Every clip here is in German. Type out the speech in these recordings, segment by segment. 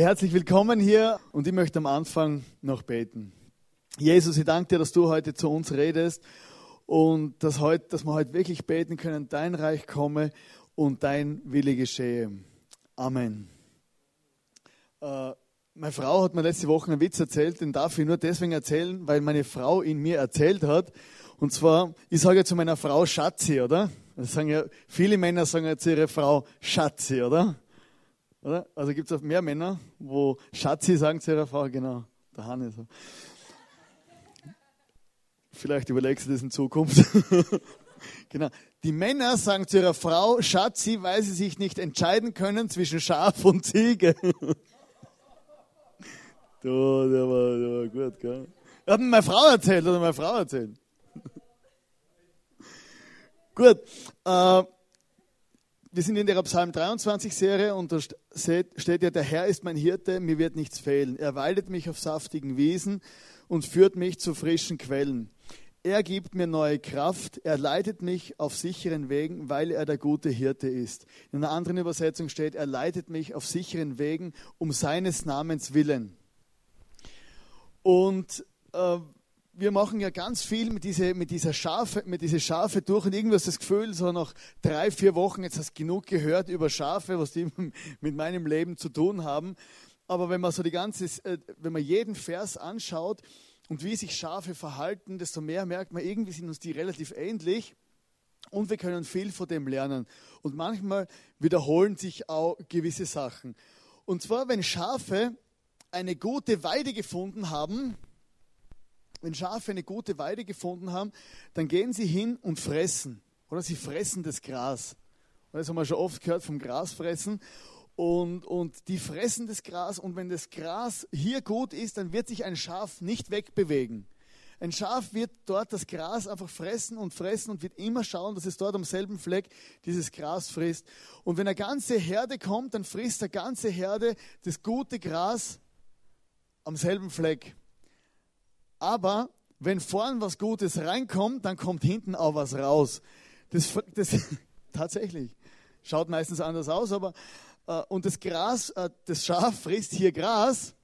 Herzlich willkommen hier und ich möchte am Anfang noch beten. Jesus, ich danke dir, dass du heute zu uns redest und dass, heute, dass wir heute wirklich beten können, dein Reich komme und dein Wille geschehe. Amen. Äh, meine Frau hat mir letzte Woche einen Witz erzählt, den darf ich nur deswegen erzählen, weil meine Frau ihn mir erzählt hat. Und zwar, ich sage ja zu meiner Frau Schatzi, oder? Das sagen ja, viele Männer sagen ja zu ihrer Frau Schatzi, oder? Oder? Also gibt es auch mehr Männer, wo Schatzi sagen zu ihrer Frau, genau, der Hanne so. Vielleicht überlegst du das in Zukunft. genau. Die Männer sagen zu ihrer Frau Schatzi, weil sie sich nicht entscheiden können zwischen Schaf und Ziege. du, der war, der war gut, gell? Hat mir meine Frau erzählt, oder meine Frau erzählt. Gut. Äh, wir sind in der Psalm 23 Serie und da steht ja, der Herr ist mein Hirte, mir wird nichts fehlen. Er weidet mich auf saftigen Wiesen und führt mich zu frischen Quellen. Er gibt mir neue Kraft, er leitet mich auf sicheren Wegen, weil er der gute Hirte ist. In einer anderen Übersetzung steht, er leitet mich auf sicheren Wegen um seines Namens willen. Und äh, wir machen ja ganz viel mit, diese, mit, dieser Schafe, mit dieser Schafe durch und irgendwie hast das Gefühl, so nach drei, vier Wochen, jetzt hast du genug gehört über Schafe, was die mit meinem Leben zu tun haben. Aber wenn man so die ganze, äh, wenn man jeden Vers anschaut und wie sich Schafe verhalten, desto mehr merkt man, irgendwie sind uns die relativ ähnlich und wir können viel von dem lernen. Und manchmal wiederholen sich auch gewisse Sachen. Und zwar, wenn Schafe eine gute Weide gefunden haben, wenn Schafe eine gute Weide gefunden haben, dann gehen sie hin und fressen. Oder sie fressen das Gras. Das haben wir schon oft gehört vom Grasfressen. Und, und die fressen das Gras und wenn das Gras hier gut ist, dann wird sich ein Schaf nicht wegbewegen. Ein Schaf wird dort das Gras einfach fressen und fressen und wird immer schauen, dass es dort am selben Fleck dieses Gras frisst. Und wenn eine ganze Herde kommt, dann frisst eine ganze Herde das gute Gras am selben Fleck. Aber wenn vorn was Gutes reinkommt, dann kommt hinten auch was raus. Das, das tatsächlich schaut meistens anders aus, aber äh, und das Gras, äh, das Schaf frisst hier Gras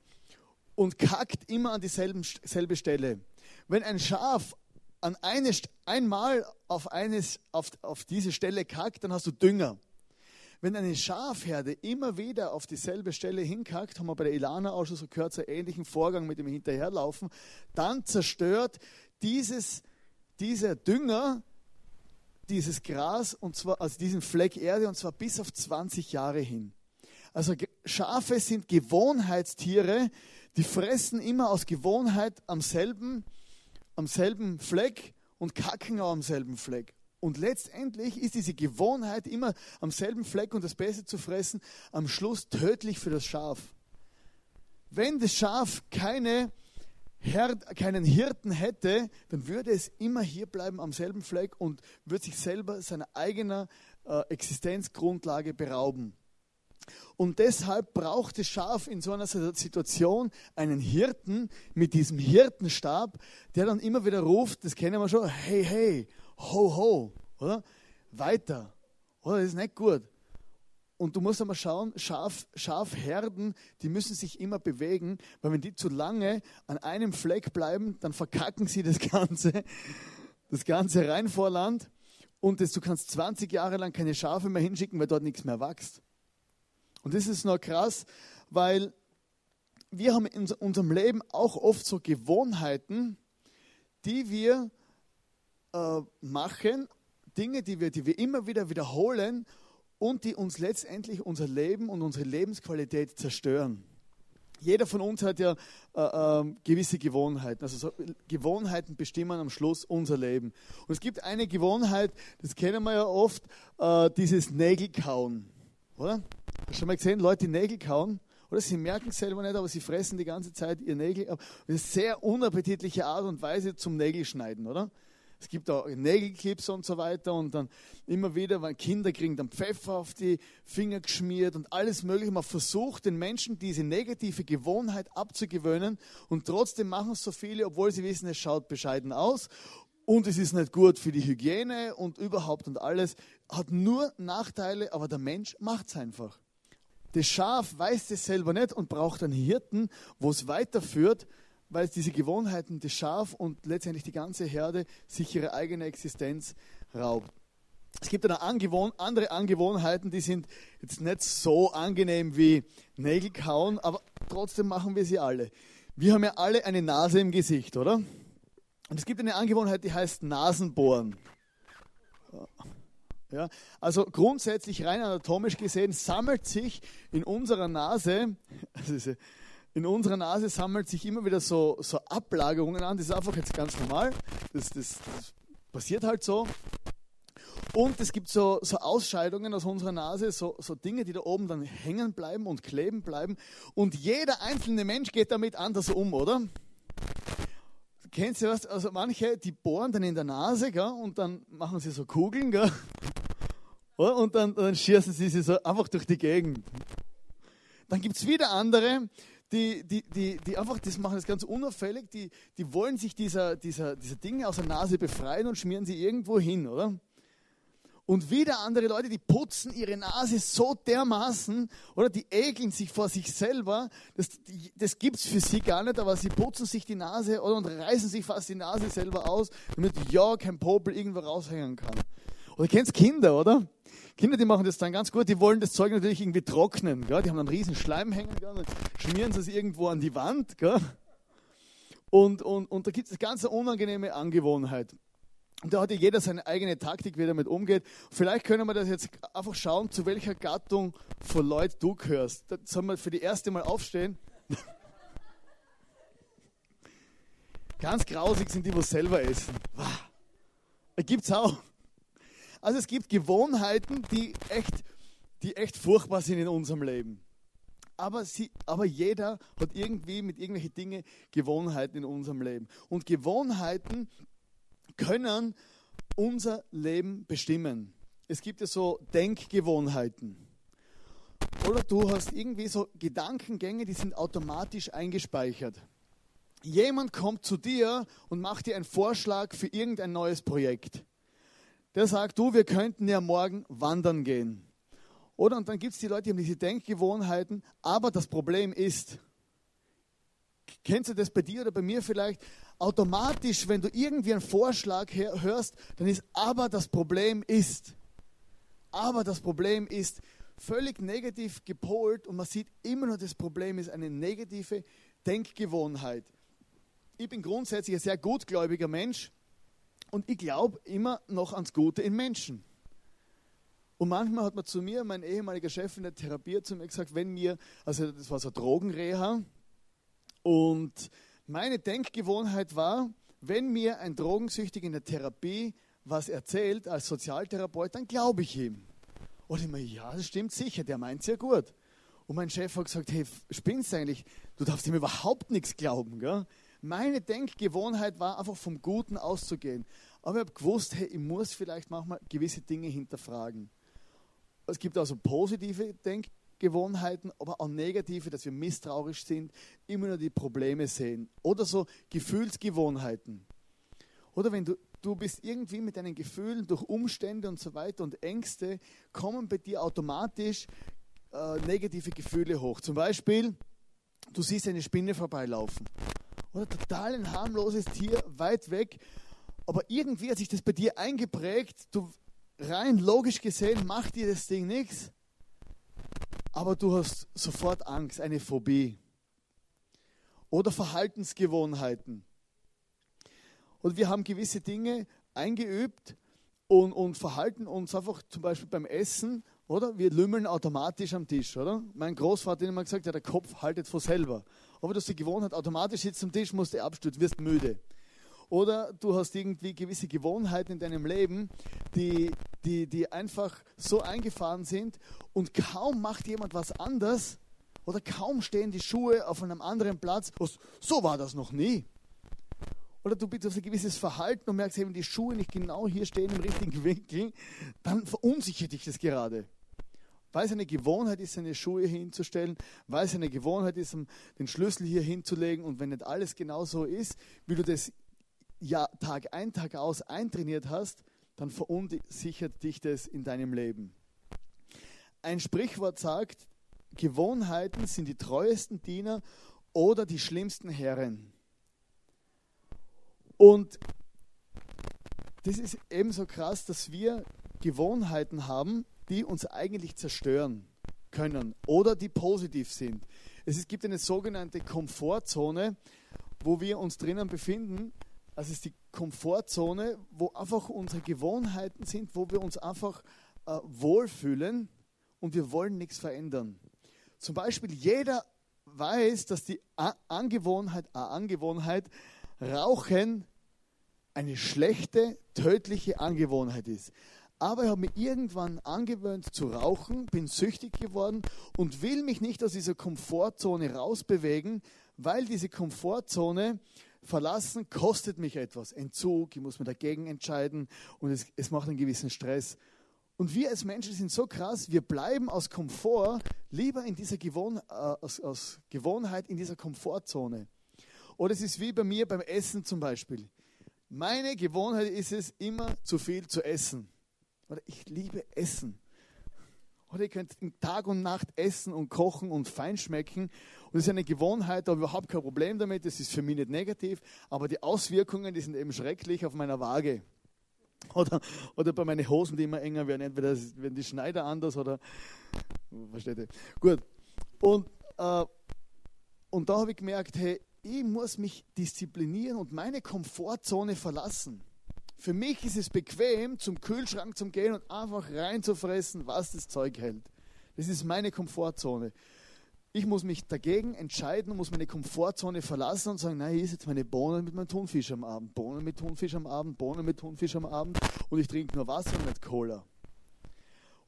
und kackt immer an dieselbe Stelle. Wenn ein Schaf an eine, einmal auf, eines, auf, auf diese Stelle kackt, dann hast du Dünger. Wenn eine Schafherde immer wieder auf dieselbe Stelle hinkackt, haben wir bei der Ilana auch schon so gehört, so einen ähnlichen Vorgang mit dem Hinterherlaufen, dann zerstört dieses, dieser Dünger dieses Gras und zwar also diesen Fleck Erde und zwar bis auf 20 Jahre hin. Also Schafe sind Gewohnheitstiere, die fressen immer aus Gewohnheit am selben, am selben Fleck und kacken auch am selben Fleck. Und letztendlich ist diese Gewohnheit, immer am selben Fleck und das Beste zu fressen, am Schluss tödlich für das Schaf. Wenn das Schaf keine keinen Hirten hätte, dann würde es immer hier bleiben am selben Fleck und würde sich selber seiner eigenen äh, Existenzgrundlage berauben. Und deshalb braucht das Schaf in so einer Situation einen Hirten mit diesem Hirtenstab, der dann immer wieder ruft, das kennen wir schon, hey, hey, ho, ho, oder? Weiter, oder? Das ist nicht gut. Und du musst einmal schauen, Schaf, Schafherden, die müssen sich immer bewegen, weil wenn die zu lange an einem Fleck bleiben, dann verkacken sie das Ganze, das ganze Rheinvorland. Und das, du kannst 20 Jahre lang keine Schafe mehr hinschicken, weil dort nichts mehr wächst. Und das ist noch krass, weil wir haben in unserem Leben auch oft so Gewohnheiten, die wir äh, machen, Dinge, die wir, die wir immer wieder wiederholen und die uns letztendlich unser Leben und unsere Lebensqualität zerstören. Jeder von uns hat ja äh, äh, gewisse Gewohnheiten. Also so, Gewohnheiten bestimmen am Schluss unser Leben. Und es gibt eine Gewohnheit, das kennen wir ja oft, äh, dieses Nägelkauen. Oder? Hast du schon mal gesehen, Leute, die Nägel kauen? Oder sie merken es selber nicht, aber sie fressen die ganze Zeit ihr Nägel. Das ist eine sehr unappetitliche Art und Weise zum Nägelschneiden, oder? Es gibt auch Nägelclips und so weiter und dann immer wieder, weil Kinder kriegen dann Pfeffer auf die Finger geschmiert und alles Mögliche. Man versucht den Menschen diese negative Gewohnheit abzugewöhnen und trotzdem machen es so viele, obwohl sie wissen, es schaut bescheiden aus und es ist nicht gut für die Hygiene und überhaupt und alles. Hat nur Nachteile, aber der Mensch macht es einfach. Das Schaf weiß das selber nicht und braucht einen Hirten, wo es weiterführt, weil es diese Gewohnheiten des Schaf und letztendlich die ganze Herde sich ihre eigene Existenz raubt. Es gibt dann Angewohn andere Angewohnheiten, die sind jetzt nicht so angenehm wie Nägel kauen, aber trotzdem machen wir sie alle. Wir haben ja alle eine Nase im Gesicht, oder? Und es gibt eine Angewohnheit, die heißt Nasenbohren. Ja, also grundsätzlich rein anatomisch gesehen sammelt sich in unserer Nase, also in unserer Nase sammelt sich immer wieder so, so Ablagerungen an. Das ist einfach jetzt ganz normal. Das, das, das passiert halt so. Und es gibt so, so Ausscheidungen aus unserer Nase, so, so Dinge, die da oben dann hängen bleiben und kleben bleiben. Und jeder einzelne Mensch geht damit anders um, oder? Kennst du was? Also manche, die bohren dann in der Nase gell? und dann machen sie so Kugeln gell? und dann, dann schießen sie sie so einfach durch die Gegend. Dann gibt es wieder andere, die, die, die, die einfach, das machen das ganz unauffällig, die, die wollen sich dieser, dieser, dieser Dinge aus der Nase befreien und schmieren sie irgendwo hin, oder? Und wieder andere Leute, die putzen ihre Nase so dermaßen oder die ekeln sich vor sich selber. Das, das es für sie gar nicht, aber sie putzen sich die Nase oder, und reißen sich fast die Nase selber aus, damit ja kein Popel irgendwo raushängen kann. Oder kennst Kinder, oder? Kinder, die machen das dann ganz gut, die wollen das Zeug natürlich irgendwie trocknen. Gell? Die haben einen riesen Schleim hängen, gell? dann schmieren sie es irgendwo an die Wand. Gell? Und, und, und da gibt es eine ganz unangenehme Angewohnheit. Und da hat ja jeder seine eigene Taktik, wie er damit umgeht. Vielleicht können wir das jetzt einfach schauen, zu welcher Gattung von Leuten du gehörst. Da sollen wir für die erste Mal aufstehen. Ganz grausig sind die, die selber essen. Gibt es auch. Also es gibt Gewohnheiten, die echt, die echt furchtbar sind in unserem Leben. Aber, sie, aber jeder hat irgendwie mit irgendwelchen Dingen Gewohnheiten in unserem Leben. Und Gewohnheiten können unser Leben bestimmen. Es gibt ja so Denkgewohnheiten. Oder du hast irgendwie so Gedankengänge, die sind automatisch eingespeichert. Jemand kommt zu dir und macht dir einen Vorschlag für irgendein neues Projekt. Der sagt, du, wir könnten ja morgen wandern gehen. Oder? Und dann gibt es die Leute, die haben diese Denkgewohnheiten, aber das Problem ist, kennst du das bei dir oder bei mir vielleicht? automatisch, wenn du irgendwie einen Vorschlag hörst, dann ist aber das Problem ist. Aber das Problem ist völlig negativ gepolt und man sieht immer nur, das Problem ist eine negative Denkgewohnheit. Ich bin grundsätzlich ein sehr gutgläubiger Mensch und ich glaube immer noch ans Gute in Menschen. Und manchmal hat man zu mir, mein ehemaliger Chef in der Therapie, zu mir gesagt, wenn mir, also das war so Drogenreha, und meine Denkgewohnheit war, wenn mir ein Drogensüchtiger in der Therapie was erzählt als Sozialtherapeut, dann glaube ich ihm. Und ich mir, ja, das stimmt sicher, der meint es ja gut. Und mein Chef hat gesagt, hey, spinnst du eigentlich? Du darfst ihm überhaupt nichts glauben. Gell? Meine Denkgewohnheit war einfach vom Guten auszugehen. Aber ich habe gewusst, hey, ich muss vielleicht manchmal gewisse Dinge hinterfragen. Es gibt also positive Denkgewohnheiten. Gewohnheiten, aber auch negative, dass wir misstrauisch sind, immer nur die Probleme sehen. Oder so Gefühlsgewohnheiten. Oder wenn du, du bist irgendwie mit deinen Gefühlen durch Umstände und so weiter und Ängste, kommen bei dir automatisch äh, negative Gefühle hoch. Zum Beispiel, du siehst eine Spinne vorbeilaufen. Oder total ein harmloses Tier, weit weg. Aber irgendwie hat sich das bei dir eingeprägt. Du rein logisch gesehen macht dir das Ding nichts aber du hast sofort Angst, eine Phobie. Oder Verhaltensgewohnheiten. Und wir haben gewisse Dinge eingeübt und, und verhalten uns einfach zum Beispiel beim Essen, oder? Wir lümmeln automatisch am Tisch, oder? Mein Großvater hat immer gesagt, ja, der Kopf haltet vor selber. Aber du hast die Gewohnheit, automatisch sitzt am Tisch, musst du abstürzen, wirst müde. Oder du hast irgendwie gewisse Gewohnheiten in deinem Leben, die, die, die einfach so eingefahren sind und kaum macht jemand was anders oder kaum stehen die Schuhe auf einem anderen Platz. So war das noch nie. Oder du bist auf ein gewisses Verhalten und merkst eben, die Schuhe nicht genau hier stehen im richtigen Winkel, dann verunsichert dich das gerade. Weil es eine Gewohnheit ist, seine Schuhe hinzustellen, weil es eine Gewohnheit ist, den Schlüssel hier hinzulegen und wenn nicht alles genau so ist, wie du das ja, Tag ein, Tag aus eintrainiert hast, dann verunsichert dich das in deinem Leben. Ein Sprichwort sagt, Gewohnheiten sind die treuesten Diener oder die schlimmsten Herren. Und das ist ebenso krass, dass wir Gewohnheiten haben, die uns eigentlich zerstören können oder die positiv sind. Es gibt eine sogenannte Komfortzone, wo wir uns drinnen befinden. Das ist die Komfortzone, wo einfach unsere Gewohnheiten sind, wo wir uns einfach äh, wohlfühlen und wir wollen nichts verändern. Zum Beispiel jeder weiß, dass die A Angewohnheit, A Angewohnheit, Rauchen eine schlechte, tödliche Angewohnheit ist. Aber ich habe mich irgendwann angewöhnt zu rauchen, bin süchtig geworden und will mich nicht aus dieser Komfortzone rausbewegen, weil diese Komfortzone verlassen kostet mich etwas. Entzug, ich muss mir dagegen entscheiden und es, es macht einen gewissen Stress. Und wir als Menschen sind so krass, wir bleiben aus Komfort lieber in dieser Gewohn, äh, aus, aus Gewohnheit in dieser Komfortzone. Oder es ist wie bei mir beim Essen zum Beispiel. Meine Gewohnheit ist es, immer zu viel zu essen. Oder ich liebe Essen. Oder ihr könnt Tag und Nacht essen und kochen und feinschmecken. Und das ist eine Gewohnheit, da habe ich überhaupt kein Problem damit. Das ist für mich nicht negativ. Aber die Auswirkungen, die sind eben schrecklich auf meiner Waage. Oder, oder bei meinen Hosen, die immer enger werden. Entweder werden die Schneider anders oder. Versteht ihr? Gut. Und, äh, und da habe ich gemerkt, hey, ich muss mich disziplinieren und meine Komfortzone verlassen. Für mich ist es bequem, zum Kühlschrank zu gehen und einfach reinzufressen, was das Zeug hält. Das ist meine Komfortzone. Ich muss mich dagegen entscheiden und muss meine Komfortzone verlassen und sagen, nein, hier ist jetzt meine Bohnen mit meinem Thunfisch am Abend, Bohnen mit Thunfisch am Abend, Bohnen mit Thunfisch am Abend und ich trinke nur Wasser und nicht Cola.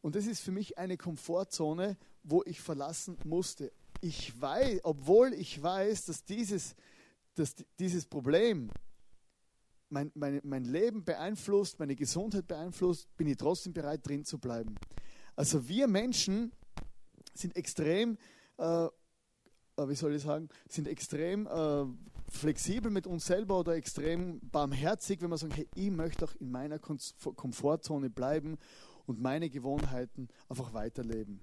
Und das ist für mich eine Komfortzone, wo ich verlassen musste ich weiß, obwohl ich weiß, dass dieses, dass dieses Problem mein, mein, mein Leben beeinflusst, meine Gesundheit beeinflusst, bin ich trotzdem bereit, drin zu bleiben. Also wir Menschen sind extrem, äh, äh wie soll ich sagen, sind extrem äh, flexibel mit uns selber oder extrem barmherzig, wenn wir sagen, hey, ich möchte auch in meiner Komfortzone bleiben und meine Gewohnheiten einfach weiterleben.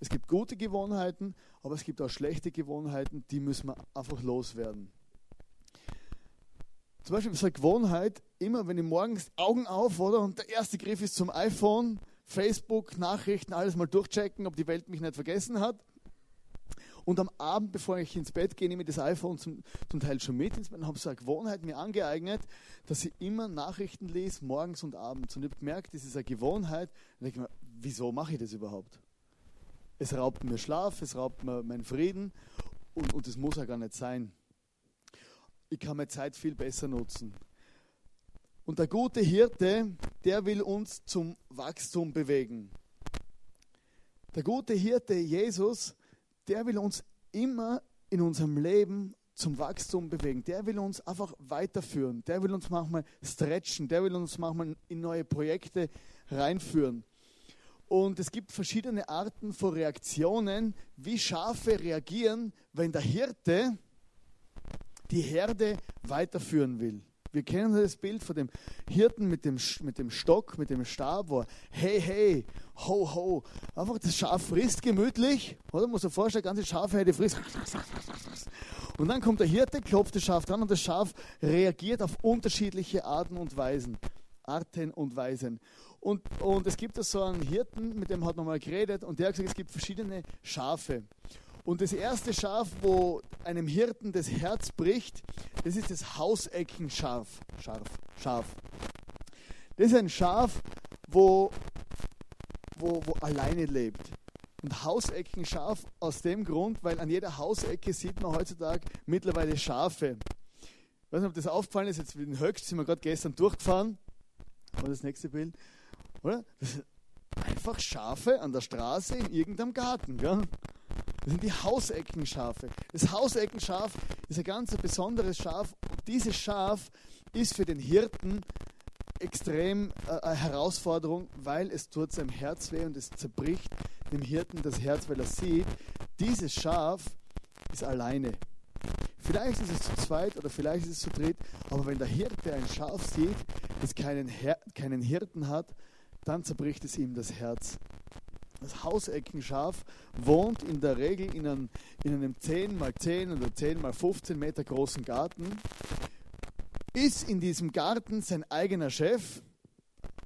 Es gibt gute Gewohnheiten, aber es gibt auch schlechte Gewohnheiten, die müssen wir einfach loswerden. Zum Beispiel so eine Gewohnheit, immer wenn ich morgens Augen auf, oder? Und der erste Griff ist zum iPhone, Facebook, Nachrichten, alles mal durchchecken, ob die Welt mich nicht vergessen hat. Und am Abend, bevor ich ins Bett gehe, nehme ich das iPhone zum, zum Teil schon mit und habe so eine Gewohnheit mir angeeignet, dass ich immer Nachrichten lese, morgens und abends. Und ich habe gemerkt, das ist eine Gewohnheit. Und ich denke mir, wieso mache ich das überhaupt? Es raubt mir Schlaf, es raubt mir meinen Frieden und, und das muss ja gar nicht sein. Ich kann meine Zeit viel besser nutzen. Und der gute Hirte, der will uns zum Wachstum bewegen. Der gute Hirte Jesus, der will uns immer in unserem Leben zum Wachstum bewegen. Der will uns einfach weiterführen. Der will uns manchmal stretchen. Der will uns manchmal in neue Projekte reinführen. Und es gibt verschiedene Arten von Reaktionen, wie Schafe reagieren, wenn der Hirte die Herde weiterführen will. Wir kennen das Bild von dem Hirten mit dem, mit dem Stock, mit dem Stab, wo er, hey, hey, ho, ho, einfach das Schaf frisst gemütlich, oder? Muss man vorstellen, ganze Schafherde frisst. Und dann kommt der Hirte, klopft das Schaf dran und das Schaf reagiert auf unterschiedliche Arten und Weisen. Arten und Weisen. Und, und es gibt da so einen Hirten, mit dem hat nochmal geredet, und der hat gesagt, es gibt verschiedene Schafe. Und das erste Schaf, wo einem Hirten das Herz bricht, das ist das Hauseckenschaf. Scharf, Schaf. Das ist ein Schaf, wo, wo, wo alleine lebt. Und Hausecken-Schaf aus dem Grund, weil an jeder Hausecke sieht man heutzutage mittlerweile Schafe. Ich weiß nicht, ob das aufgefallen ist, jetzt in Höchst sind wir gerade gestern durchgefahren. Und das nächste Bild. Oder? einfach Schafe an der Straße in irgendeinem Garten. Gell? Das sind die Hauseckenschafe. Das Hauseckenschaf ist ein ganz besonderes Schaf. Dieses Schaf ist für den Hirten extrem äh, eine Herausforderung, weil es tut seinem Herz weh und es zerbricht dem Hirten das Herz, weil er sieht, dieses Schaf ist alleine. Vielleicht ist es zu zweit oder vielleicht ist es zu dritt, aber wenn der Hirte ein Schaf sieht, das keinen, Her keinen Hirten hat, dann zerbricht es ihm das Herz. Das Hauseckenschaf wohnt in der Regel in einem, in einem 10 x 10 oder 10 x 15 Meter großen Garten, ist in diesem Garten sein eigener Chef,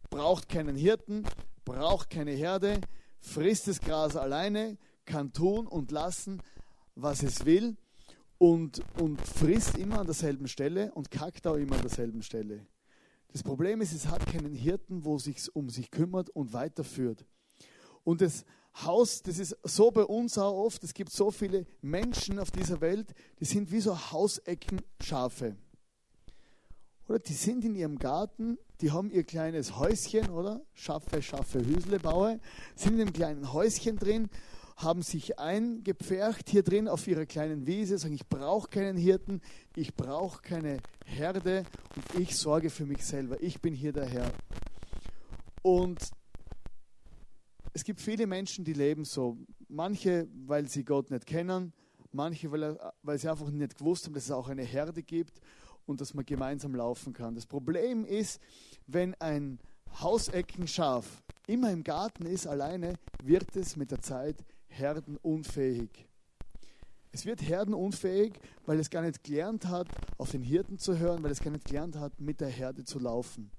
braucht keinen Hirten, braucht keine Herde, frisst das Gras alleine, kann tun und lassen, was es will und, und frisst immer an derselben Stelle und kackt auch immer an derselben Stelle. Das Problem ist, es hat keinen Hirten, wo sich um sich kümmert und weiterführt. Und das Haus, das ist so bei uns auch oft, es gibt so viele Menschen auf dieser Welt, die sind wie so Hauseckenschafe. Oder die sind in ihrem Garten, die haben ihr kleines Häuschen, oder? Schaffe, Schaffe, Hüsle baue, sind in einem kleinen Häuschen drin, haben sich eingepfercht hier drin auf ihrer kleinen Wiese, sagen, ich brauche keinen Hirten, ich brauche keine Herde und ich sorge für mich selber. Ich bin hier der Herr. Und es gibt viele Menschen, die leben so. Manche, weil sie Gott nicht kennen, manche, weil, weil sie einfach nicht gewusst haben, dass es auch eine Herde gibt und dass man gemeinsam laufen kann. Das Problem ist, wenn ein Hauseckenschaf immer im Garten ist, alleine, wird es mit der Zeit herdenunfähig. Es wird herdenunfähig, weil es gar nicht gelernt hat, auf den Hirten zu hören, weil es gar nicht gelernt hat, mit der Herde zu laufen.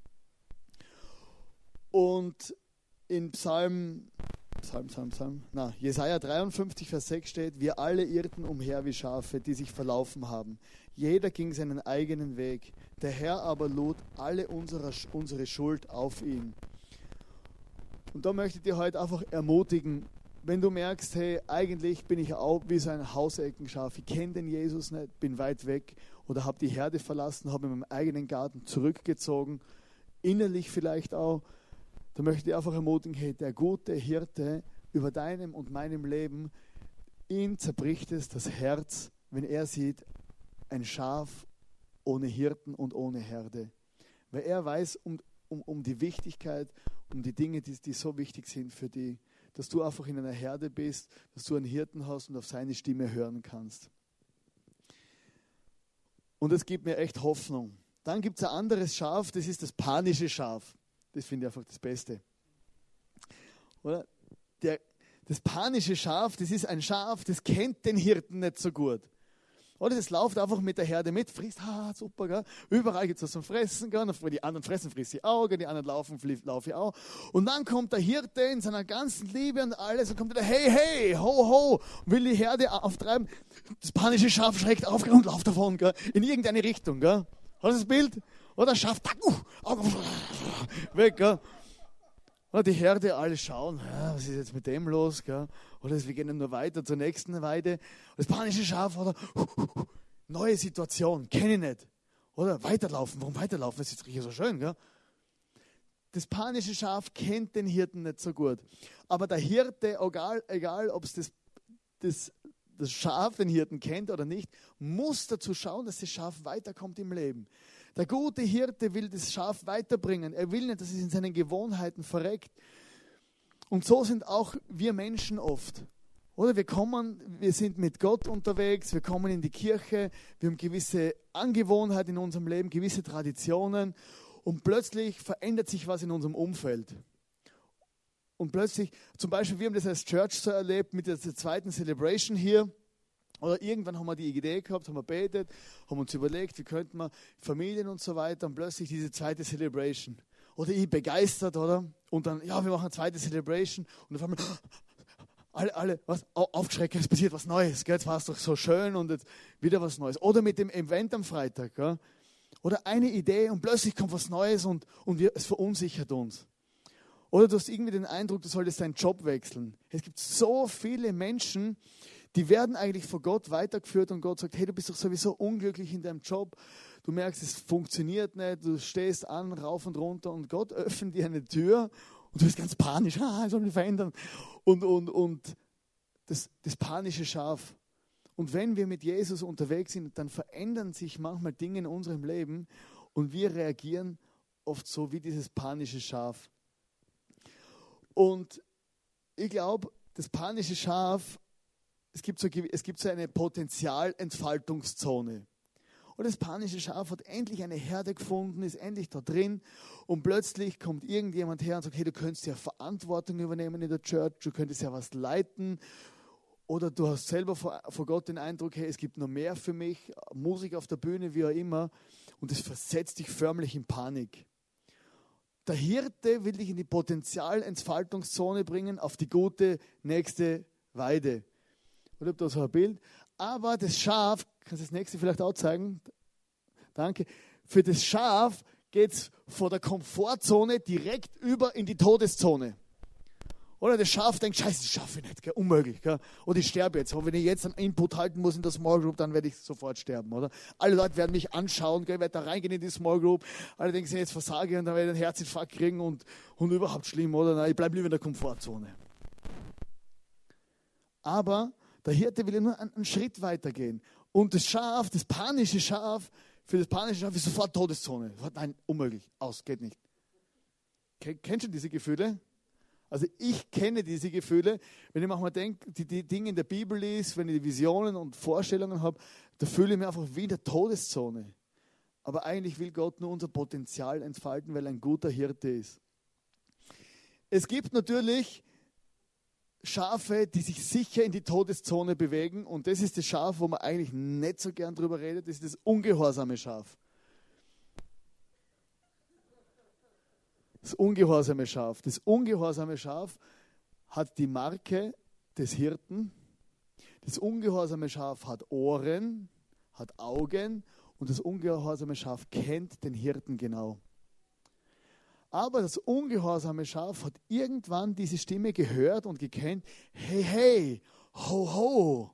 Und in Psalm, Psalm, Psalm, Psalm, na, Jesaja 53, Vers 6 steht: Wir alle irrten umher wie Schafe, die sich verlaufen haben. Jeder ging seinen eigenen Weg. Der Herr aber lud alle unsere, unsere Schuld auf ihn. Und da möchte ich dir heute einfach ermutigen, wenn du merkst, hey, eigentlich bin ich auch wie so ein Hauseckenschaf, ich kenne den Jesus nicht, bin weit weg oder habe die Herde verlassen, habe in meinem eigenen Garten zurückgezogen, innerlich vielleicht auch, da möchte ich einfach ermutigen, hey, der gute Hirte über deinem und meinem Leben, ihn zerbricht es das Herz, wenn er sieht, ein Schaf ohne Hirten und ohne Herde. Weil er weiß um, um, um die Wichtigkeit, um die Dinge, die, die so wichtig sind für die, dass du einfach in einer Herde bist, dass du einen Hirten hast und auf seine Stimme hören kannst. Und es gibt mir echt Hoffnung. Dann gibt es ein anderes Schaf, das ist das panische Schaf. Das finde ich einfach das Beste. Oder? Der, das panische Schaf, das ist ein Schaf, das kennt den Hirten nicht so gut. Oder das läuft einfach mit der Herde mit, frisst, ah, super, gell? überall gibt es was zum Fressen, gell? die anderen fressen, frisst die Augen, die anderen laufen, laufe ich auch. Und dann kommt der Hirte in seiner ganzen Liebe und alles und kommt wieder, hey, hey, ho, ho, will die Herde auftreiben. Das panische Schaf schreckt auf und läuft davon, gell? in irgendeine Richtung. Gell? Hast du das Bild? Oder Schaf, uh, weg. Gell? Oder die Herde, alle schauen, ja, was ist jetzt mit dem los? Gell? Oder wir gehen nur weiter zur nächsten Weide. Das panische Schaf, oder neue Situation, kenne ich nicht. Oder weiterlaufen, warum weiterlaufen? Das ist hier so schön. Gell? Das panische Schaf kennt den Hirten nicht so gut. Aber der Hirte, egal, egal ob es das, das, das Schaf den Hirten kennt oder nicht, muss dazu schauen, dass das Schaf weiterkommt im Leben. Der gute Hirte will das Schaf weiterbringen. Er will nicht, dass es in seinen Gewohnheiten verreckt. Und so sind auch wir Menschen oft. Oder wir kommen, wir sind mit Gott unterwegs, wir kommen in die Kirche, wir haben gewisse Angewohnheiten in unserem Leben, gewisse Traditionen und plötzlich verändert sich was in unserem Umfeld. Und plötzlich, zum Beispiel, wir haben das als Church so erlebt mit der zweiten Celebration hier. Oder irgendwann haben wir die Idee gehabt, haben wir betet, haben uns überlegt, wie könnten wir Familien und so weiter und plötzlich diese zweite Celebration. Oder ich begeistert, oder? Und dann, ja, wir machen eine zweite Celebration und auf einmal, alle, alle, was, aufgeschreckt, es passiert was Neues, gell? jetzt war es doch so schön und jetzt wieder was Neues. Oder mit dem Event am Freitag, gell? Oder eine Idee und plötzlich kommt was Neues und, und wir, es verunsichert uns. Oder du hast irgendwie den Eindruck, du solltest deinen Job wechseln. Es gibt so viele Menschen, die werden eigentlich vor Gott weitergeführt und Gott sagt, hey, du bist doch sowieso unglücklich in deinem Job. Du merkst, es funktioniert nicht, du stehst an, rauf und runter und Gott öffnet dir eine Tür und du bist ganz panisch, ah, ich soll mich verändern. Und, und, und das, das panische Schaf. Und wenn wir mit Jesus unterwegs sind, dann verändern sich manchmal Dinge in unserem Leben und wir reagieren oft so wie dieses panische Schaf. Und ich glaube, das panische Schaf es gibt so, es gibt so eine Potenzialentfaltungszone. Und das panische Schaf hat endlich eine Herde gefunden, ist endlich da drin. Und plötzlich kommt irgendjemand her und sagt, hey, du könntest ja Verantwortung übernehmen in der Church, du könntest ja was leiten. Oder du hast selber vor, vor Gott den Eindruck, hey, es gibt noch mehr für mich, Musik auf der Bühne, wie auch immer. Und es versetzt dich förmlich in Panik. Der Hirte will dich in die Potenzialentfaltungszone bringen, auf die gute nächste Weide. Oder habt ihr so ein Bild? Aber das Schaf, kannst du das nächste vielleicht auch zeigen? Danke. Für das Schaf geht es von der Komfortzone direkt über in die Todeszone. Oder das Schaf denkt, scheiße, das schaffe ich nicht, gell? unmöglich. Gell? Oder ich sterbe jetzt. Und wenn ich jetzt einen Input halten muss in der Small Group, dann werde ich sofort sterben. Oder? Alle Leute werden mich anschauen, gell? ich werde da reingehen in die Small Group. Alle denken, ich jetzt versage und dann werde ich einen Herzinfarkt kriegen und, und überhaupt schlimm. Oder? Nein, ich bleibe lieber in der Komfortzone. Aber der Hirte will ja nur einen, einen Schritt weitergehen. Und das Schaf, das panische Schaf, für das panische Schaf ist sofort Todeszone. Nein, unmöglich, aus, geht nicht. Kennst du diese Gefühle? Also ich kenne diese Gefühle, wenn ich manchmal denke, die, die Dinge in der Bibel lese, wenn ich die Visionen und Vorstellungen habe, da fühle ich mich einfach wie in der Todeszone. Aber eigentlich will Gott nur unser Potenzial entfalten, weil er ein guter Hirte ist. Es gibt natürlich Schafe, die sich sicher in die Todeszone bewegen und das ist das Schaf, wo man eigentlich nicht so gern drüber redet, das ist das ungehorsame Schaf. das ungehorsame Schaf. Das ungehorsame Schaf hat die Marke des Hirten. Das ungehorsame Schaf hat Ohren, hat Augen und das ungehorsame Schaf kennt den Hirten genau. Aber das ungehorsame Schaf hat irgendwann diese Stimme gehört und gekannt, hey, hey, ho, ho.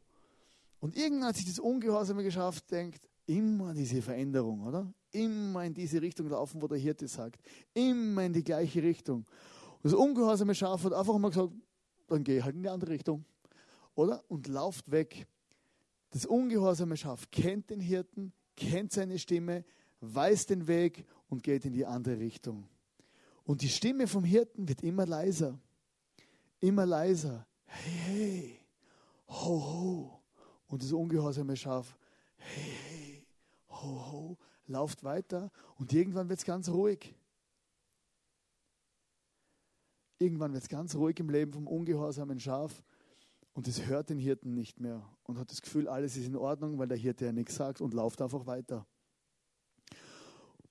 Und irgendwann hat sich das ungehorsame Schaf denkt, immer diese Veränderung, oder? immer in diese Richtung laufen, wo der Hirte sagt. Immer in die gleiche Richtung. Und das ungehorsame Schaf hat einfach mal gesagt, dann geh halt in die andere Richtung. Oder? Und lauft weg. Das ungehorsame Schaf kennt den Hirten, kennt seine Stimme, weiß den Weg und geht in die andere Richtung. Und die Stimme vom Hirten wird immer leiser. Immer leiser. Hey, hey, ho, ho. Und das ungehorsame Schaf, hey, hey, ho, ho, lauft weiter und irgendwann wird es ganz ruhig. Irgendwann wird es ganz ruhig im Leben vom ungehorsamen Schaf und es hört den Hirten nicht mehr und hat das Gefühl, alles ist in Ordnung, weil der Hirte ja nichts sagt und lauft einfach weiter.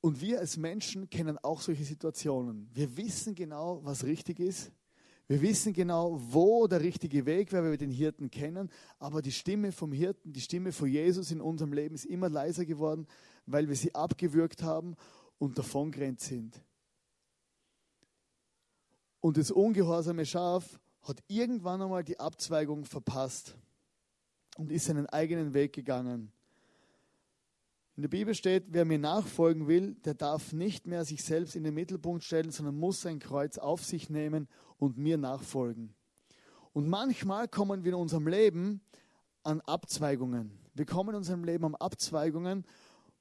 Und wir als Menschen kennen auch solche Situationen. Wir wissen genau, was richtig ist. Wir wissen genau, wo der richtige Weg wäre, weil wir den Hirten kennen. Aber die Stimme vom Hirten, die Stimme von Jesus in unserem Leben ist immer leiser geworden, weil wir sie abgewürgt haben und davongerannt sind. Und das ungehorsame Schaf hat irgendwann einmal die Abzweigung verpasst und ist seinen eigenen Weg gegangen. In der Bibel steht, wer mir nachfolgen will, der darf nicht mehr sich selbst in den Mittelpunkt stellen, sondern muss sein Kreuz auf sich nehmen und mir nachfolgen. Und manchmal kommen wir in unserem Leben an Abzweigungen. Wir kommen in unserem Leben an Abzweigungen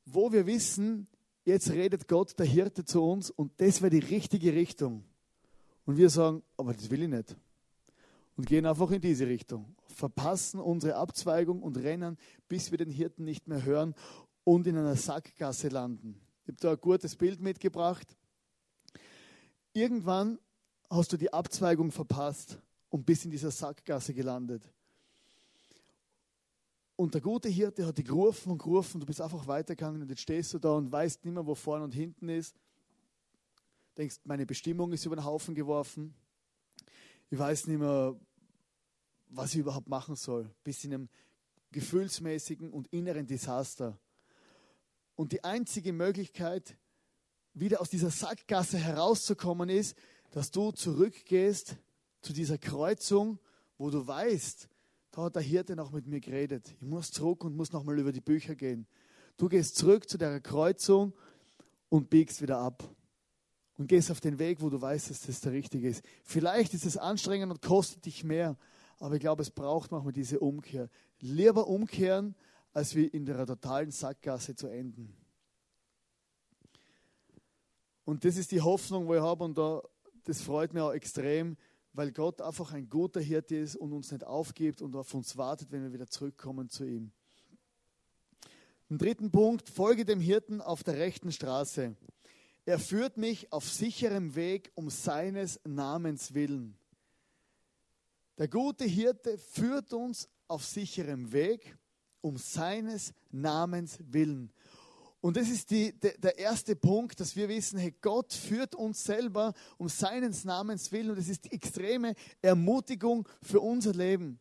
wo wir wissen, jetzt redet Gott, der Hirte, zu uns und das wäre die richtige Richtung. Und wir sagen, aber das will ich nicht. Und gehen einfach in diese Richtung. Verpassen unsere Abzweigung und rennen, bis wir den Hirten nicht mehr hören und in einer Sackgasse landen. Ich habe da ein gutes Bild mitgebracht. Irgendwann hast du die Abzweigung verpasst und bist in dieser Sackgasse gelandet. Und der gute Hirte hat dich gerufen und gerufen, du bist einfach weitergegangen und jetzt stehst du da und weißt nicht mehr, wo vorne und hinten ist. Denkst, meine Bestimmung ist über den Haufen geworfen. Ich weiß nicht mehr, was ich überhaupt machen soll. Bis in einem gefühlsmäßigen und inneren Desaster. Und die einzige Möglichkeit, wieder aus dieser Sackgasse herauszukommen, ist, dass du zurückgehst zu dieser Kreuzung, wo du weißt, da hat der Hirte noch mit mir geredet. Ich muss zurück und muss nochmal über die Bücher gehen. Du gehst zurück zu der Kreuzung und biegst wieder ab. Und gehst auf den Weg, wo du weißt, dass das der richtige ist. Vielleicht ist es anstrengend und kostet dich mehr, aber ich glaube, es braucht manchmal diese Umkehr. Lieber umkehren, als wie in der totalen Sackgasse zu enden. Und das ist die Hoffnung, wo ich habe, und da, das freut mich auch extrem, weil Gott einfach ein guter Hirte ist und uns nicht aufgibt und auf uns wartet, wenn wir wieder zurückkommen zu ihm. Im dritten Punkt, folge dem Hirten auf der rechten Straße. Er führt mich auf sicherem Weg um seines Namens willen. Der gute Hirte führt uns auf sicherem Weg um seines Namens willen. Und das ist die, der, der erste Punkt, dass wir wissen, hey, Gott führt uns selber um seines Namens willen. Und das ist die extreme Ermutigung für unser Leben.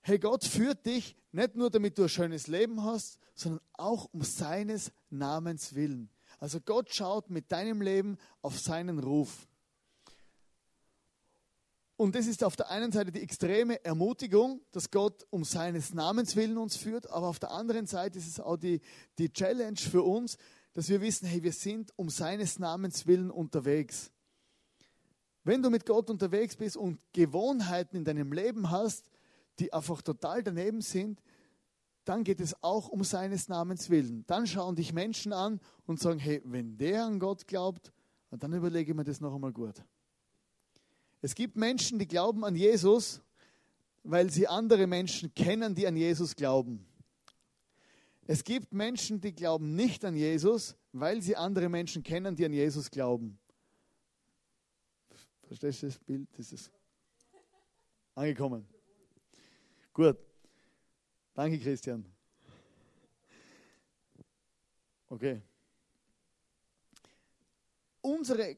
Hey, Gott führt dich nicht nur, damit du ein schönes Leben hast, sondern auch um seines Namens willen. Also Gott schaut mit deinem Leben auf seinen Ruf. Und das ist auf der einen Seite die extreme Ermutigung, dass Gott um seines Namens willen uns führt, aber auf der anderen Seite ist es auch die, die Challenge für uns, dass wir wissen, hey, wir sind um seines Namens willen unterwegs. Wenn du mit Gott unterwegs bist und Gewohnheiten in deinem Leben hast, die einfach total daneben sind, dann geht es auch um seines Namens willen. Dann schauen dich Menschen an und sagen, hey, wenn der an Gott glaubt, dann überlege ich mir das noch einmal gut. Es gibt Menschen, die glauben an Jesus, weil sie andere Menschen kennen, die an Jesus glauben. Es gibt Menschen, die glauben nicht an Jesus, weil sie andere Menschen kennen, die an Jesus glauben. Verstehst du das Bild? Das ist angekommen. Gut. Danke, Christian. Okay. Unsere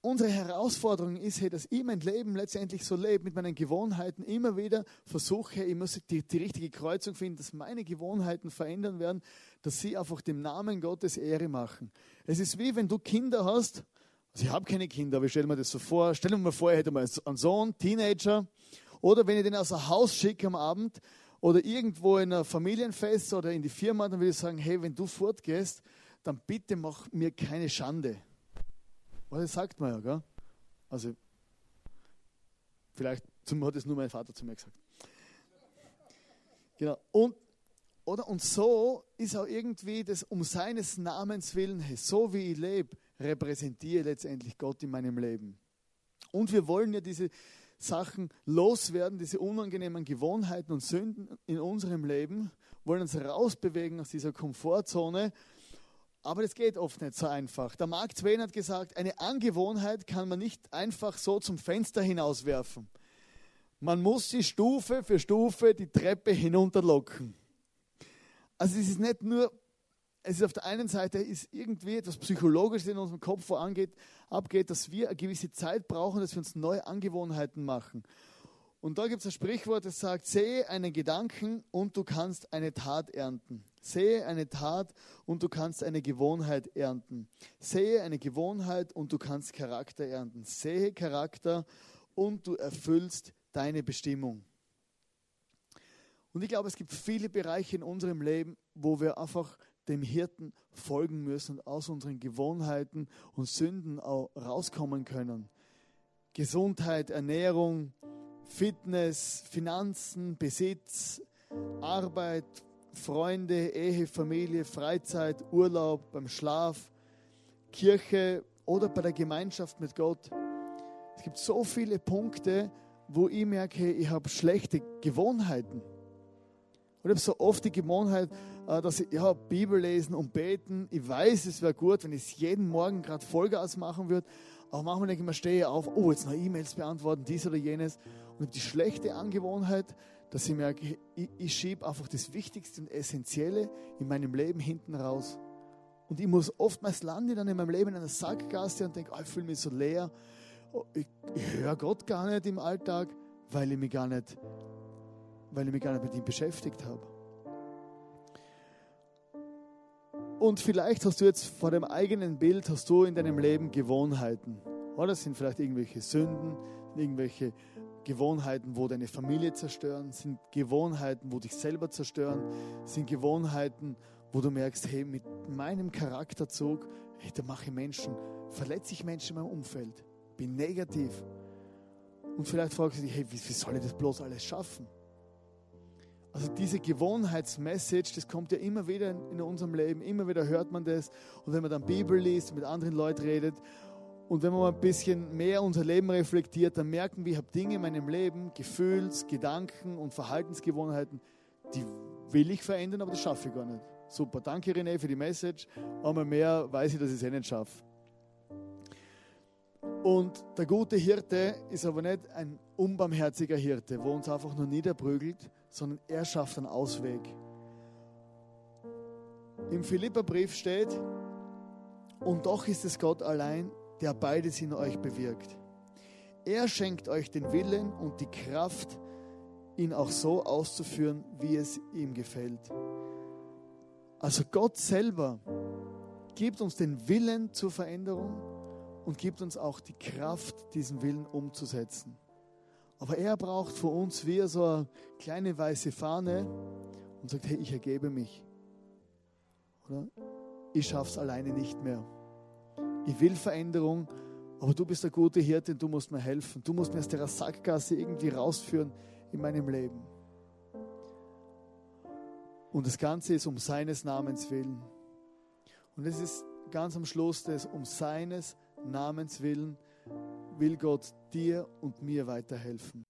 unsere Herausforderung ist, hey, dass ich mein Leben letztendlich so lebe, mit meinen Gewohnheiten immer wieder versuche, ich muss die, die richtige Kreuzung finden, dass meine Gewohnheiten verändern werden, dass sie einfach dem Namen Gottes Ehre machen. Es ist wie wenn du Kinder hast, also ich habe keine Kinder, aber ich stelle mir das so vor, stell mir mal vor, ich hätte mal einen Sohn, Teenager, oder wenn ich den aus dem Haus schicke am Abend, oder irgendwo in einer Familienfest oder in die Firma, dann würde ich sagen, hey, wenn du fortgehst, dann bitte mach mir keine Schande. Das sagt man ja, gell? Also, vielleicht hat es nur mein Vater zu mir gesagt. Genau. Und, oder? Und so ist auch irgendwie das um seines Namens willen, so wie ich lebe, repräsentiere letztendlich Gott in meinem Leben. Und wir wollen ja diese Sachen loswerden, diese unangenehmen Gewohnheiten und Sünden in unserem Leben, wollen uns rausbewegen aus dieser Komfortzone aber das geht oft nicht so einfach. Der Mark Twain hat gesagt, eine Angewohnheit kann man nicht einfach so zum Fenster hinauswerfen. Man muss sie Stufe für Stufe die Treppe hinunterlocken. Also es ist nicht nur, es ist auf der einen Seite ist irgendwie etwas Psychologisches in unserem Kopf vorangeht, abgeht, dass wir eine gewisse Zeit brauchen, dass wir uns neue Angewohnheiten machen. Und da gibt es ein Sprichwort, das sagt, sehe einen Gedanken und du kannst eine Tat ernten. Sehe eine Tat und du kannst eine Gewohnheit ernten. Sehe eine Gewohnheit und du kannst Charakter ernten. Sehe Charakter und du erfüllst deine Bestimmung. Und ich glaube, es gibt viele Bereiche in unserem Leben, wo wir einfach dem Hirten folgen müssen und aus unseren Gewohnheiten und Sünden auch rauskommen können. Gesundheit, Ernährung, Fitness, Finanzen, Besitz, Arbeit, Freunde, Ehe, Familie, Freizeit, Urlaub, beim Schlaf, Kirche oder bei der Gemeinschaft mit Gott. Es gibt so viele Punkte, wo ich merke, ich habe schlechte Gewohnheiten. Ich habe so oft die Gewohnheit, äh, dass ich ja, Bibel lesen und beten. Ich weiß, es wäre gut, wenn ich es jeden Morgen gerade Vollgas machen würde. Aber manchmal denke ich mir, stehe auf, oh, jetzt noch E-Mails beantworten, dies oder jenes. Und die schlechte Angewohnheit, dass ich merke, ich, ich schiebe einfach das Wichtigste und Essentielle in meinem Leben hinten raus. Und ich muss oftmals landen dann in meinem Leben in einer Sackgasse und denke, oh, ich fühle mich so leer. Oh, ich, ich höre Gott gar nicht im Alltag, weil ich mich gar nicht, weil ich mich gar nicht mit ihm beschäftigt habe. Und vielleicht hast du jetzt vor dem eigenen Bild, hast du in deinem Leben Gewohnheiten. Oder das sind vielleicht irgendwelche Sünden, irgendwelche Gewohnheiten, wo deine Familie zerstören, sind Gewohnheiten, wo dich selber zerstören, sind Gewohnheiten, wo du merkst, hey, mit meinem Charakterzug, hey, da mache ich Menschen, verletze ich Menschen in meinem Umfeld, bin negativ. Und vielleicht fragst du dich, hey, wie, wie soll ich das bloß alles schaffen? Also diese Gewohnheitsmessage, das kommt ja immer wieder in unserem Leben, immer wieder hört man das. Und wenn man dann Bibel liest, mit anderen Leuten redet und wenn man ein bisschen mehr unser Leben reflektiert, dann merken wir, ich habe Dinge in meinem Leben, Gefühls-, Gedanken und Verhaltensgewohnheiten, die will ich verändern, aber das schaffe ich gar nicht. Super. Danke, René, für die Message. Einmal mehr weiß ich, dass ich es eh nicht schaffe. Und der gute Hirte ist aber nicht ein unbarmherziger Hirte, wo uns einfach nur niederprügelt, sondern er schafft einen Ausweg. Im Philipperbrief steht, und doch ist es Gott allein, der beides in euch bewirkt. Er schenkt euch den Willen und die Kraft, ihn auch so auszuführen, wie es ihm gefällt. Also Gott selber gibt uns den Willen zur Veränderung und gibt uns auch die Kraft, diesen Willen umzusetzen. Aber er braucht von uns wie so eine kleine weiße Fahne und sagt, hey, ich ergebe mich. Oder? Ich schaffe es alleine nicht mehr. Ich will Veränderung, aber du bist der gute Hirte und du musst mir helfen. Du musst mir aus der Sackgasse irgendwie rausführen in meinem Leben. Und das Ganze ist um seines Namens willen. Und es ist ganz am Schluss des um seines Namens willen will Gott dir und mir weiterhelfen.